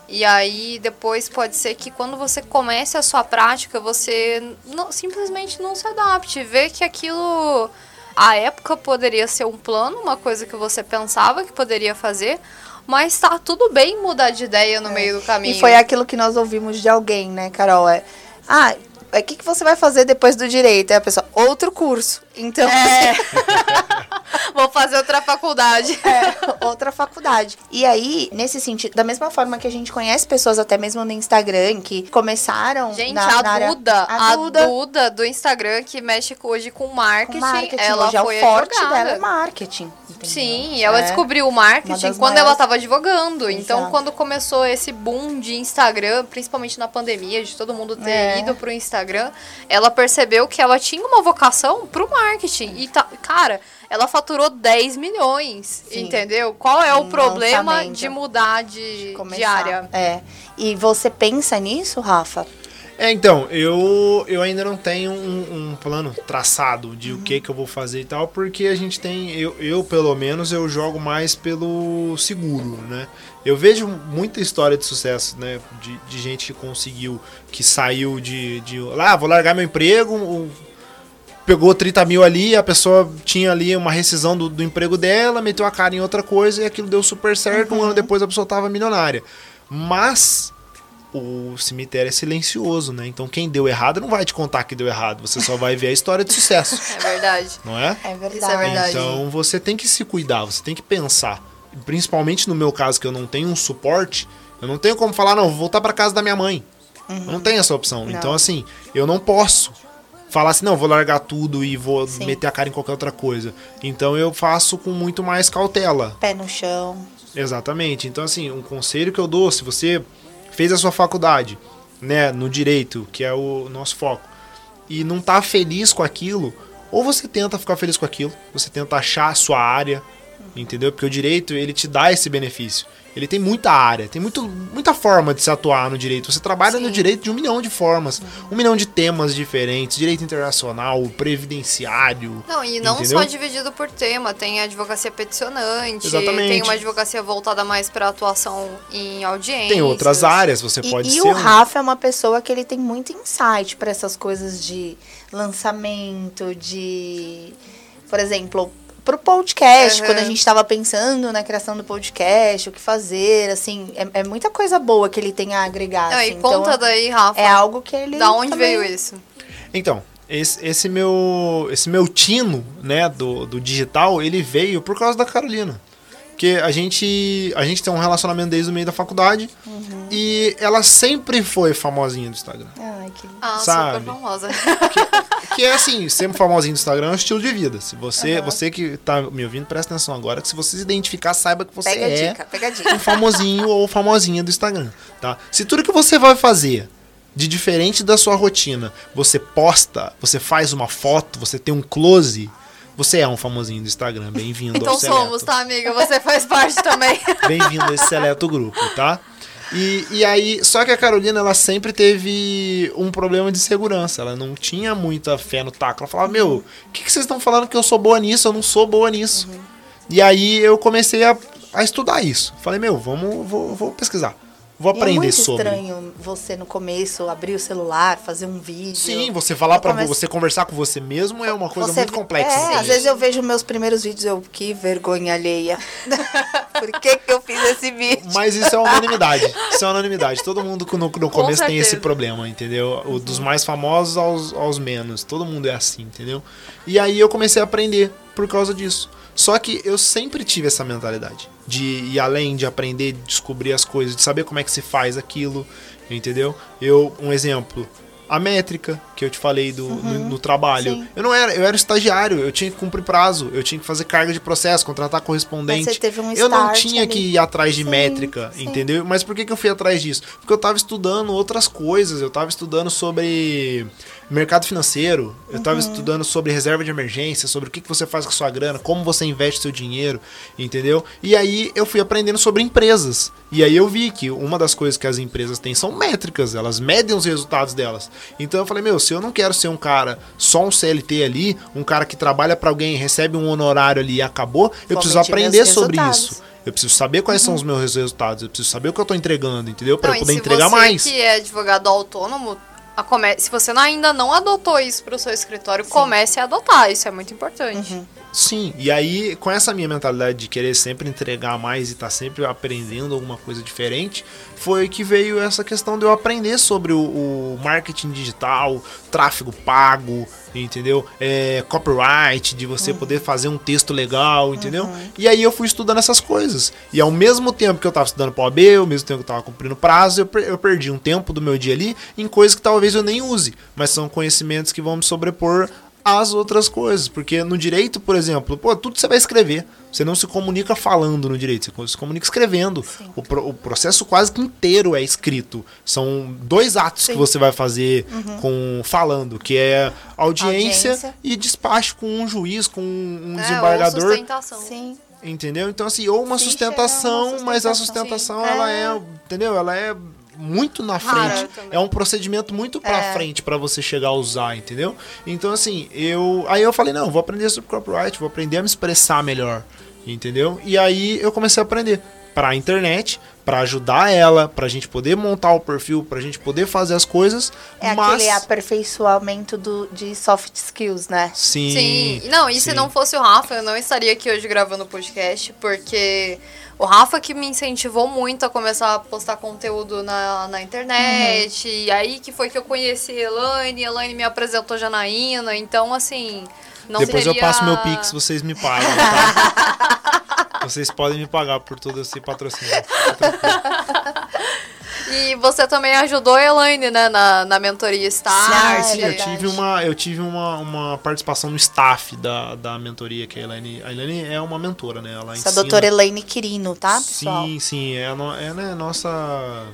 e aí depois pode ser que quando você comece a sua prática, você não- simplesmente não se adapte, vê que aquilo à época poderia ser um plano, uma coisa que você pensava que poderia fazer, mas tá tudo bem mudar de ideia no meio do caminho. E foi aquilo que nós ouvimos de alguém, né, Carol? É, ah, o que, que você vai fazer depois do direito? Aí a pessoa, outro curso. Então, É. Vou fazer outra faculdade. é, outra faculdade. E aí, nesse sentido, da mesma forma que a gente conhece pessoas até mesmo no Instagram que começaram Gente, na, a, na área- Duda, a a Duda, Duda do Instagram que mexe hoje com com marketing, marketing, ela hoje é foi o forte advogada. dela é marketing. entendeu? Sim, ela É. descobriu o marketing quando ela maiores- estava advogando. Então, Exato. quando começou esse boom de Instagram, principalmente na pandemia, de todo mundo ter É. ido pro Instagram, ela percebeu que ela tinha uma vocação pro marketing. E, tá, cara, ela faturou 10 milhões, Sim. entendeu? Qual é o Em problema lançamento. de mudar de, de área? É. E você pensa nisso, Rafa? É, então, eu, eu ainda não tenho um, um plano traçado de o que que eu vou fazer e tal, porque a gente tem, eu, eu pelo menos, eu jogo mais pelo seguro, né? Eu vejo muita história de sucesso, né? De, de gente que conseguiu, que saiu de, de lá, vou largar meu emprego, pegou 30 mil ali, a pessoa tinha ali uma rescisão do, do emprego dela, meteu a cara em outra coisa e aquilo deu super certo, um ano depois a pessoa tava milionária. Mas o cemitério é silencioso, né? Então quem deu errado não vai te contar que deu errado, você só vai ver a história de sucesso, É verdade. não é? É verdade. Isso é verdade. Então você tem que se cuidar, você tem que pensar. Principalmente no meu caso, que eu não tenho um suporte, eu não tenho como falar, não, vou voltar pra casa da minha mãe. Eu Não tem essa opção. Então, assim, eu não posso falar assim, não, vou largar tudo e vou Sim. meter a cara em qualquer outra coisa. Então eu faço com muito mais cautela. Pé no chão. Exatamente. Então, assim, um conselho que eu dou, se você fez a sua faculdade, né, no direito, que é o nosso foco, e não tá feliz com aquilo, ou você tenta ficar feliz com aquilo, você tenta achar a sua área, entendeu? Porque o direito, ele te dá esse benefício. Ele tem muita área, tem muito, muita forma de se atuar no direito. Você trabalha no direito de um milhão de formas, um milhão de temas diferentes, direito internacional, previdenciário. Não, e não entendeu? só dividido por tema, tem a advocacia peticionante, Exatamente. tem uma advocacia voltada mais para atuação em audiência. Tem outras áreas, você E, pode e ser. o um- Rafa é uma pessoa que ele tem muito insight para essas coisas de lançamento, de. Por exemplo, pro podcast, Aham. quando a gente estava pensando na criação do podcast, o que fazer, assim, é, é muita coisa boa que ele tem a agregar. Não, assim, e conta então, daí, Rafa, É algo que ele. da onde também- veio isso? Então, esse, esse meu esse meu tino, né, do, do digital, ele veio por causa da Carolina. Porque a gente, a gente tem um relacionamento desde o meio da faculdade Uhum. e ela sempre foi famosinha do Instagram. Ai, que Ah, Sabe? super famosa. Que é assim, sempre famosinho do Instagram é um estilo de vida. Se você, você que tá me ouvindo, presta atenção agora, que se você se identificar, saiba que você Pega a é dica, pega dica. um famosinho ou famosinha do Instagram, tá? Se tudo que você vai fazer de diferente da sua rotina, você posta, você faz uma foto, você tem um close, você é um famosinho do Instagram. Bem-vindo Então ao seleto. somos, tá, amiga? Você faz parte também. Bem-vindo a esse seleto grupo, tá? E, e aí, só que a Carolina, ela sempre teve um problema de segurança. Ela não tinha muita fé no taco. Ela falava, meu, o que, que vocês estão falando que eu sou boa nisso? Eu não sou boa nisso. E aí eu comecei a, a estudar isso. Falei, meu, vamos, vou, vou pesquisar. Vou E é aprender muito sobre. estranho você no começo abrir o celular, fazer um vídeo. Sim, você falar pra Comece- você conversar com você mesmo é uma coisa Você- muito complexa. É, assim. às vezes eu vejo meus primeiros vídeos, eu, que vergonha alheia. Por que, que eu fiz esse vídeo? Mas isso é uma unanimidade. Isso é uma unanimidade. Todo mundo que no, no começo tem esse problema, entendeu? O, dos mais famosos aos, aos menos. Todo mundo é assim, entendeu? E aí eu comecei a aprender por causa disso. Só que eu sempre tive essa mentalidade de ir além, de aprender, de descobrir as coisas, de saber como é que se faz aquilo, entendeu? Eu, um exemplo, a métrica que eu te falei do, no, no trabalho. Uhum. sim. Eu não era, eu era estagiário, eu tinha que cumprir prazo, eu tinha que fazer carga de processo, contratar correspondente. Mas você teve um eu não tinha ali. que ir atrás de Sim, métrica, sim. entendeu? Mas por que, que eu fui atrás disso? Porque eu tava estudando outras coisas, eu tava estudando sobre mercado financeiro, eu Uhum. tava estudando sobre reserva de emergência, sobre o que, que você faz com a sua grana, como você investe seu dinheiro, entendeu? E aí eu fui aprendendo sobre empresas. E aí eu vi que uma das coisas que as empresas têm são métricas, elas medem os resultados delas. Então eu falei, meu, se eu não quero ser um cara, só um CLT ali, um cara que trabalha para alguém, recebe um honorário ali e acabou, eu Vou preciso aprender sobre isso. Eu preciso saber quais são os meus resultados, eu preciso saber o que eu tô entregando, entendeu? Para poder se entregar você mais. que é advogado autônomo, come- se você ainda não adotou isso para o seu escritório, comece a adotar. Isso é muito importante. Uhum. Sim, e aí com essa minha mentalidade de querer sempre entregar mais e estar sempre aprendendo alguma coisa diferente, foi que veio essa questão de eu aprender sobre o, o marketing digital, tráfego pago, entendeu? É, copyright, de você poder fazer um texto legal, entendeu? E aí eu fui estudando essas coisas. E ao mesmo tempo que eu estava estudando para OAB, ao mesmo tempo que eu estava cumprindo prazo, eu, per- eu perdi um tempo do meu dia ali em coisas que talvez eu nem use, mas são conhecimentos que vão me sobrepor as outras coisas. Porque no direito, por exemplo, pô, tudo você vai escrever. Você não se comunica falando no direito, você se comunica escrevendo. O, pro- o processo quase que inteiro é escrito. São dois atos que você vai fazer com falando, que é audiência, Audiência. e despacho com um juiz, com um É, ou desembargador. sustentação. Sim. Entendeu? Então, assim, ou uma Sim, sustentação, uma mas a sustentação. sustentação, Sim. ela É. é, entendeu? Ela é muito na frente. É um procedimento muito pra É. frente pra você chegar a usar, entendeu? Então, assim, eu. Aí eu falei, não, vou aprender sobre copyright, vou aprender a me expressar melhor. Entendeu? E aí eu comecei a aprender pra internet, pra ajudar ela, pra gente poder montar o perfil, pra gente poder fazer as coisas. É mas... aquele aperfeiçoamento do, de soft skills, né? Sim. Sim. Não, e se sim. não fosse o Rafa, eu não estaria aqui hoje gravando o podcast, porque o Rafa que me incentivou muito a começar a postar conteúdo na, na internet. E aí que foi que eu conheci a Elaine, a Elaine me apresentou a Janaína. Então, assim. Não Depois seria... eu passo meu Pix, vocês me pagam, tá? vocês podem me pagar por todo esse patrocínio. E você também ajudou a Elaine, né, na, na mentoria Start. Ah, é Sim, eu tive, uma, eu tive uma, uma participação no staff da, da mentoria que a Elaine. A Elaine é uma mentora, né? Ela Essa ensina. doutora Elaine Quirino, tá, pessoal? Sim, sim. É, a no- ela é nossa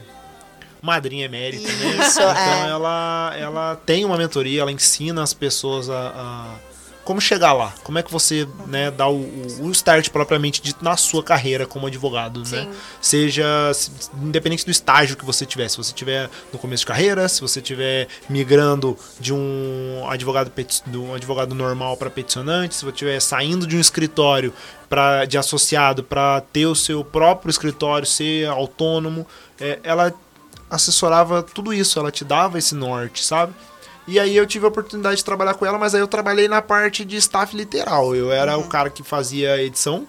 madrinha emérita, né? Isso, Então é. ela, ela tem uma mentoria, ela ensina as pessoas a. a- como chegar lá? Como é que você né, dá o, o- start propriamente dito na sua carreira como advogado, né? Sim. Seja se- independente do estágio que você tiver, se você tiver no começo de carreira, se você tiver migrando de um advogado de um advogado normal para peticionante, se você estiver saindo de um escritório para de associado para ter o seu próprio escritório, ser autônomo, é, ela assessorava tudo isso, ela te dava esse norte, sabe? E aí eu tive a oportunidade de trabalhar com ela, mas aí eu trabalhei na parte de staff literal. Eu era o cara que fazia edição,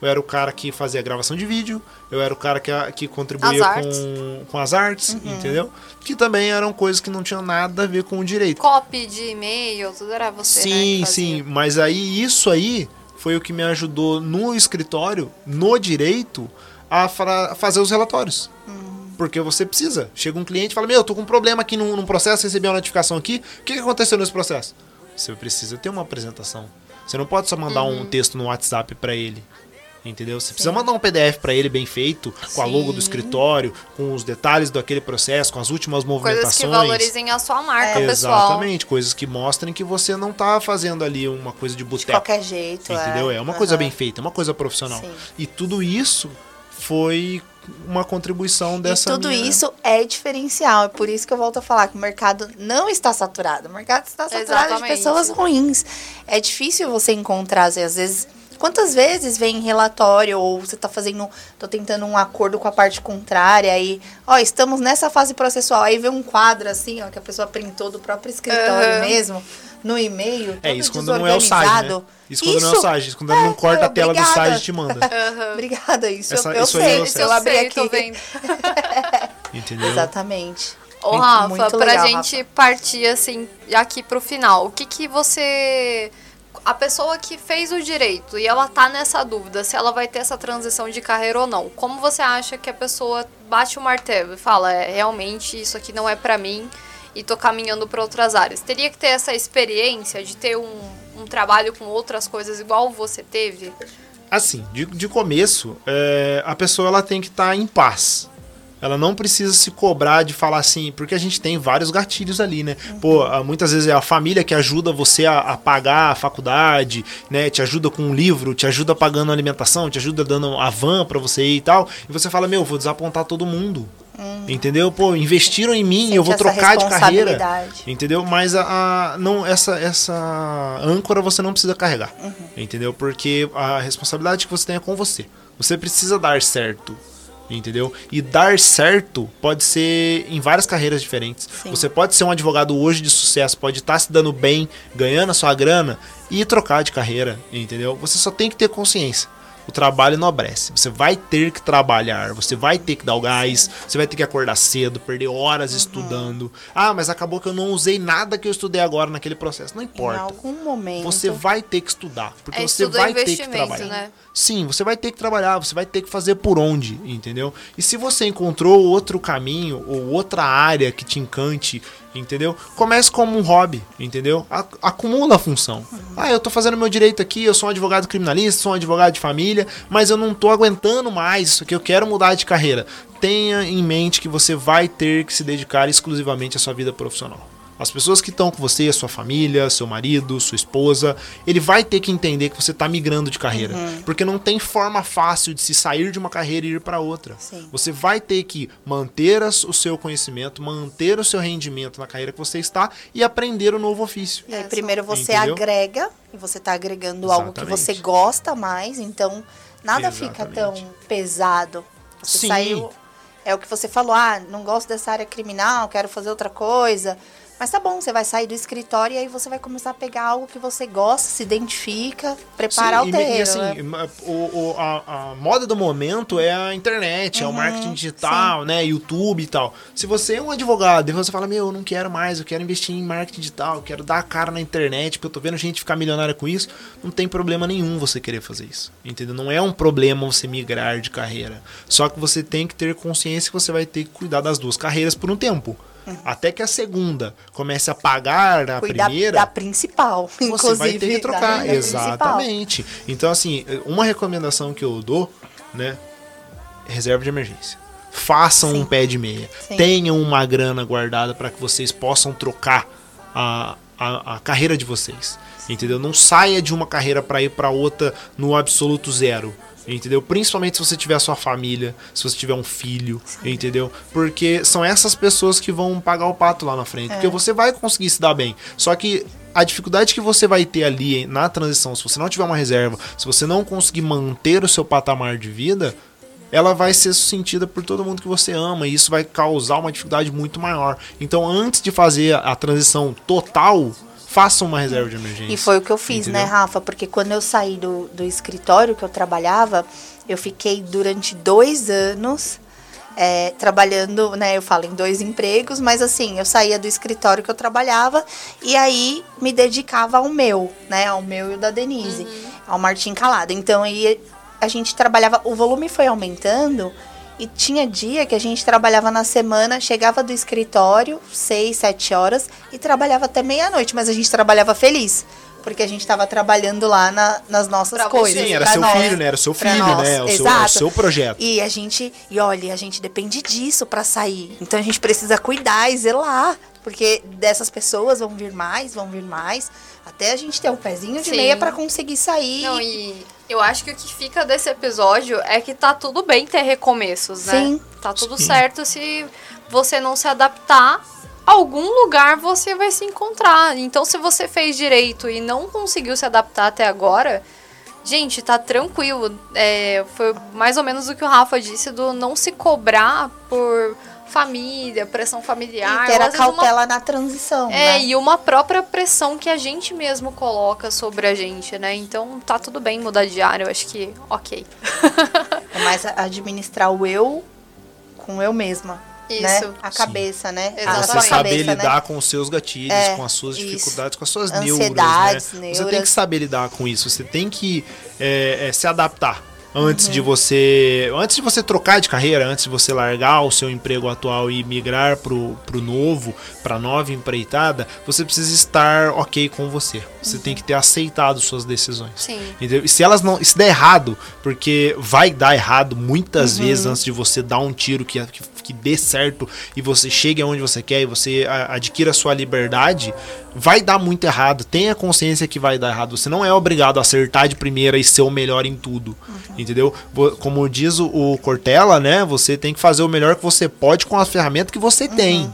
eu era o cara que fazia gravação de vídeo, eu era o cara que, que contribuía com, com as artes, entendeu? Que também eram coisas que não tinham nada a ver com o direito. Copy de e-mail, tudo era você, né, Sim, que sim, mas aí isso aí foi o que me ajudou no escritório, no direito, a fazer os relatórios. Porque você precisa. Chega um cliente e fala: Meu, eu tô com um problema aqui num, num processo, recebi uma notificação aqui. O que, que aconteceu nesse processo? Você precisa ter uma apresentação. Você não pode só mandar um texto no WhatsApp pra ele. Entendeu? Você precisa mandar um PDF pra ele bem feito, com a logo do escritório, com os detalhes daquele processo, com as últimas Coisas movimentações. que valorizem a sua marca, pessoal. Exatamente, coisas que mostrem que você não tá fazendo ali uma coisa de De boteco. qualquer jeito, Entendeu? é. É uma coisa Aham. bem feita, é uma coisa profissional. Sim. E tudo isso foi uma contribuição dessa e tudo minha- isso é diferencial. É por isso que eu volto a falar que o mercado não está saturado. O mercado está saturado Exatamente. de pessoas ruins. É difícil você encontrar, às vezes. Quantas vezes vem relatório ou você está fazendo, tô tentando um acordo com a parte contrária aí, ó, estamos nessa fase processual, aí vem um quadro assim, ó, que a pessoa printou do próprio escritório Aham. mesmo, no e-mail, É isso quando não é o SAG, né? Isso quando não é o SAG, isso quando ele não é, corta a tela do obrigada. SAG e te manda. Obrigada, isso Essa- eu, eu isso sei, eu isso sei. eu abri sei, tô aqui. vendo. Entendeu? Exatamente. Ô, Rafa, muito pra legal, gente Rafa. partir assim aqui pro final, o que que você. A pessoa que fez o direito e ela tá nessa dúvida se ela vai ter essa transição de carreira ou não, como você acha que a pessoa bate o martelo e fala, é, realmente isso aqui não é pra mim e tô caminhando para outras áreas. Teria que ter essa experiência de ter um, um trabalho com outras coisas igual você teve? Assim, de, de começo, é, a pessoa ela tem que estar em paz. Ela não precisa se cobrar de falar assim, porque a gente tem vários gatilhos ali, né? Pô, ah, muitas vezes é a família que ajuda você a, a pagar a faculdade, né? Te ajuda com um livro, te ajuda pagando a alimentação, te ajuda dando a van pra você ir e tal. E você fala, meu, vou desapontar todo mundo. Entendeu? Pô, investiram em mim, Sente eu vou trocar de carreira. Entendeu? Mas a, a- não essa essa âncora você não precisa carregar. Uhum. Entendeu? Porque a responsabilidade que você tem é com você. Você precisa dar certo. Entendeu? E dar certo pode ser em várias carreiras diferentes. Sim. Você pode ser um advogado hoje de sucesso, pode estar se dando bem, ganhando a sua grana e trocar de carreira, entendeu? Você só tem que ter consciência. O trabalho enobrece. Você vai ter que trabalhar, você vai ter que dar o gás, você vai ter que acordar cedo, perder horas Uhum. estudando. Ah, mas acabou que eu não usei nada que eu estudei agora naquele processo. Não Em importa. algum momento. Você vai ter que estudar, porque É, você vai ter que trabalhar. né? Sim, você vai ter que trabalhar, você vai ter que fazer por onde, entendeu? E se você encontrou outro caminho ou outra área que te encante, entendeu? Comece como um hobby, entendeu? Acumula a função. Ah, eu tô fazendo meu direito aqui, eu sou um advogado criminalista, sou um advogado de família, mas eu não tô aguentando mais isso aqui, eu quero mudar de carreira. Tenha em mente que você vai ter que se dedicar exclusivamente à sua vida profissional. As pessoas que estão com você, sua família, seu marido, sua esposa, ele vai ter que entender que você está migrando de carreira. Porque não tem forma fácil de se sair de uma carreira e ir para outra. Sim. Você vai ter que manter as- o seu conhecimento, manter o seu rendimento na carreira que você está e aprender o novo ofício. E aí, É, primeiro você Entendeu? agrega, e você tá agregando algo que Exatamente. você gosta mais, então nada fica tão Exatamente. pesado. Você Sim. saiu. É o que você falou, ah, não gosto dessa área criminal, quero fazer outra coisa. Mas tá bom, você vai sair do escritório e aí você vai começar a pegar algo que você gosta, se identifica, preparar Sim, o terreno. E, assim, né? o, o- a, a moda do momento é a internet, é o Uhum, marketing digital, né? YouTube e tal. Se você é um advogado e você fala, meu, eu não quero mais, eu quero investir em marketing digital, eu quero dar a cara na internet, porque eu tô vendo gente ficar milionária com isso, não tem problema nenhum você querer fazer isso. Entendeu? Não é um problema você migrar de carreira. Só que você tem que ter consciência que você vai ter que cuidar das duas carreiras por um tempo. Até que a segunda comece a pagar a Uhum. Cuidar primeira da principal, você inclusive. vai ter que trocar. renda principal. Exatamente. Então, assim, uma recomendação que eu dou, né? Reserva de emergência. Façam Sim. um pé de meia. Sim. Tenham uma grana guardada para que vocês possam trocar a, a, a carreira de vocês. Entendeu? Não saia de uma carreira para ir para outra no absoluto zero. Entendeu? Principalmente se você tiver a sua família, se você tiver um filho, entendeu? Porque são essas pessoas que vão pagar o pato lá na frente. É. Porque você vai conseguir se dar bem. Só que a dificuldade que você vai ter ali na transição, se você não tiver uma reserva, se você não conseguir manter o seu patamar de vida, ela vai ser sentida por todo mundo que você ama e isso vai causar uma dificuldade muito maior. Então, antes de fazer a transição total, faça uma reserva de emergência. E foi o que eu fiz, né, Entendeu? Rafa? Porque quando eu saí do, do escritório que eu trabalhava, eu fiquei durante dois anos é, trabalhando, né? Eu falo em dois empregos, mas assim, eu saía do escritório que eu trabalhava e aí me dedicava ao meu, né? Ao meu e o da Denise, ao Martim Calado. Então aí a gente trabalhava, o volume foi aumentando. E tinha dia que a gente trabalhava na semana, chegava do escritório, seis, sete horas, e trabalhava até meia-noite, mas a gente trabalhava feliz. Porque a gente estava trabalhando lá na- nas nossas Pra coisas. Sim, era seu nós, filho, né? Era seu filho, nós. né? O seu, Exato. o seu projeto. E a gente, e olha, a gente depende disso pra sair. Então a gente precisa cuidar e zelar. Porque dessas pessoas vão vir mais, vão vir mais. Até a gente ter um pezinho de Sim. meia pra conseguir sair. Não, e eu acho que o que fica desse episódio é que tá tudo bem ter recomeços, né? Sim. Tá tudo Sim. certo se você não se adaptar. Algum lugar você vai se encontrar. Então, se você fez direito e não conseguiu se adaptar até agora, gente, tá tranquilo. É, foi mais ou menos o que o Rafa disse do não se cobrar por família, pressão familiar. e ter a vezes uma cautela na transição. é, né? e uma própria pressão que a gente mesmo coloca sobre a gente, né? Então tá tudo bem mudar de área, eu acho que ok. É mais administrar o eu com eu mesma. Isso. Né? A Sim. cabeça, né? Exatamente. A Você sua saber cabeça, lidar né? com os seus gatilhos, É, com as suas isso. dificuldades, com as suas Ansiedades, neuras, né? Você tem neuras. que saber lidar com isso. Você tem que é, é, se adaptar. Antes de você. Antes de você trocar de carreira, antes de você largar o seu emprego atual e migrar pro, pro novo, pra nova empreitada, você precisa estar ok com você. Você tem que ter aceitado suas decisões. Sim. Entendeu? E se elas não. Se der errado, porque vai dar errado muitas vezes antes de você dar um tiro que, que, que dê certo e você chegue aonde você quer e você a- adquira a sua liberdade, vai dar muito errado. Tenha consciência que vai dar errado. Você não é obrigado a acertar de primeira e ser o melhor em tudo. Entendeu? Como diz o, Cortella, né? Você tem que fazer o melhor que você pode com as ferramentas que você tem.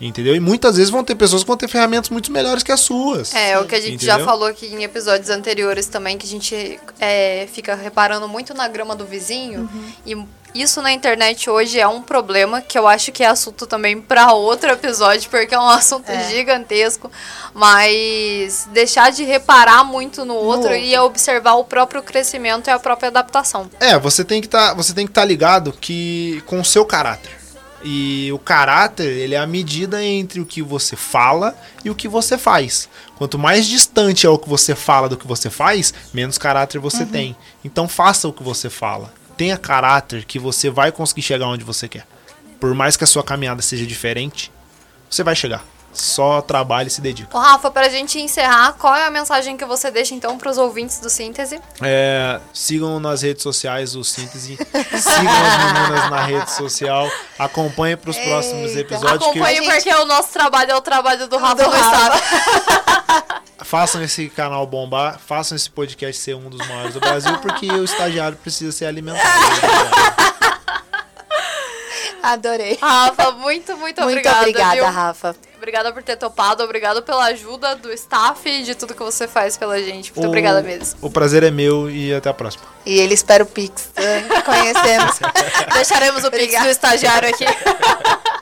Entendeu? E muitas vezes vão ter pessoas que vão ter ferramentas muito melhores que as suas. É, o que a gente já Entendeu? falou aqui em episódios anteriores também, que a gente é, fica reparando muito na grama do vizinho. E isso na internet hoje é um problema que eu acho que é assunto também para outro episódio, porque é um assunto É. gigantesco. Mas deixar de reparar muito no outro, outro. e observar o próprio crescimento e a própria adaptação. É, você tem que tá, você tem que estar ligado que com o seu caráter. E o caráter, ele é a medida entre o que você fala e o que você faz. Quanto mais distante é o que você fala do que você faz, menos caráter você tem. Então faça o que você fala. Tenha caráter que você vai conseguir chegar onde você quer. Por mais que a sua caminhada seja diferente, você vai chegar. Só trabalhe e se dedica. Ô, Rafa, pra gente encerrar, qual é a mensagem que você deixa então pros ouvintes do Síntese? É, sigam nas redes sociais o Síntese. sigam as meninas na rede social. Acompanhem para os próximos episódios. que Acompanhe porque o nosso trabalho é o trabalho do Rafa Do Rafa. façam esse canal bombar. Façam esse podcast ser um dos maiores do Brasil. Porque o estagiário precisa ser alimentado. Adorei. Rafa, muito, muito, Muito obrigada. obrigada, viu? Rafa. Obrigada por ter topado, obrigada pela ajuda do staff e de tudo que você faz pela gente. Muito O- obrigada mesmo. O prazer é meu e até a próxima. E ele espera o Pix. né? Conhecemos. Deixaremos o pix Obrigada. do estagiário aqui.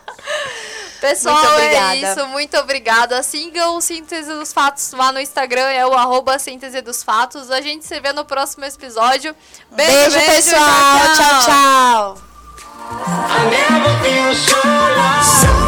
Pessoal, é obrigada. isso. Muito obrigada. Sigam o Síntese dos Fatos lá no Instagram, é o arroba Síntese dos Fatos. A gente se vê no próximo episódio. Beijo, Beijo, beijo, pessoal. Tchau, tchau. I never feel so lost.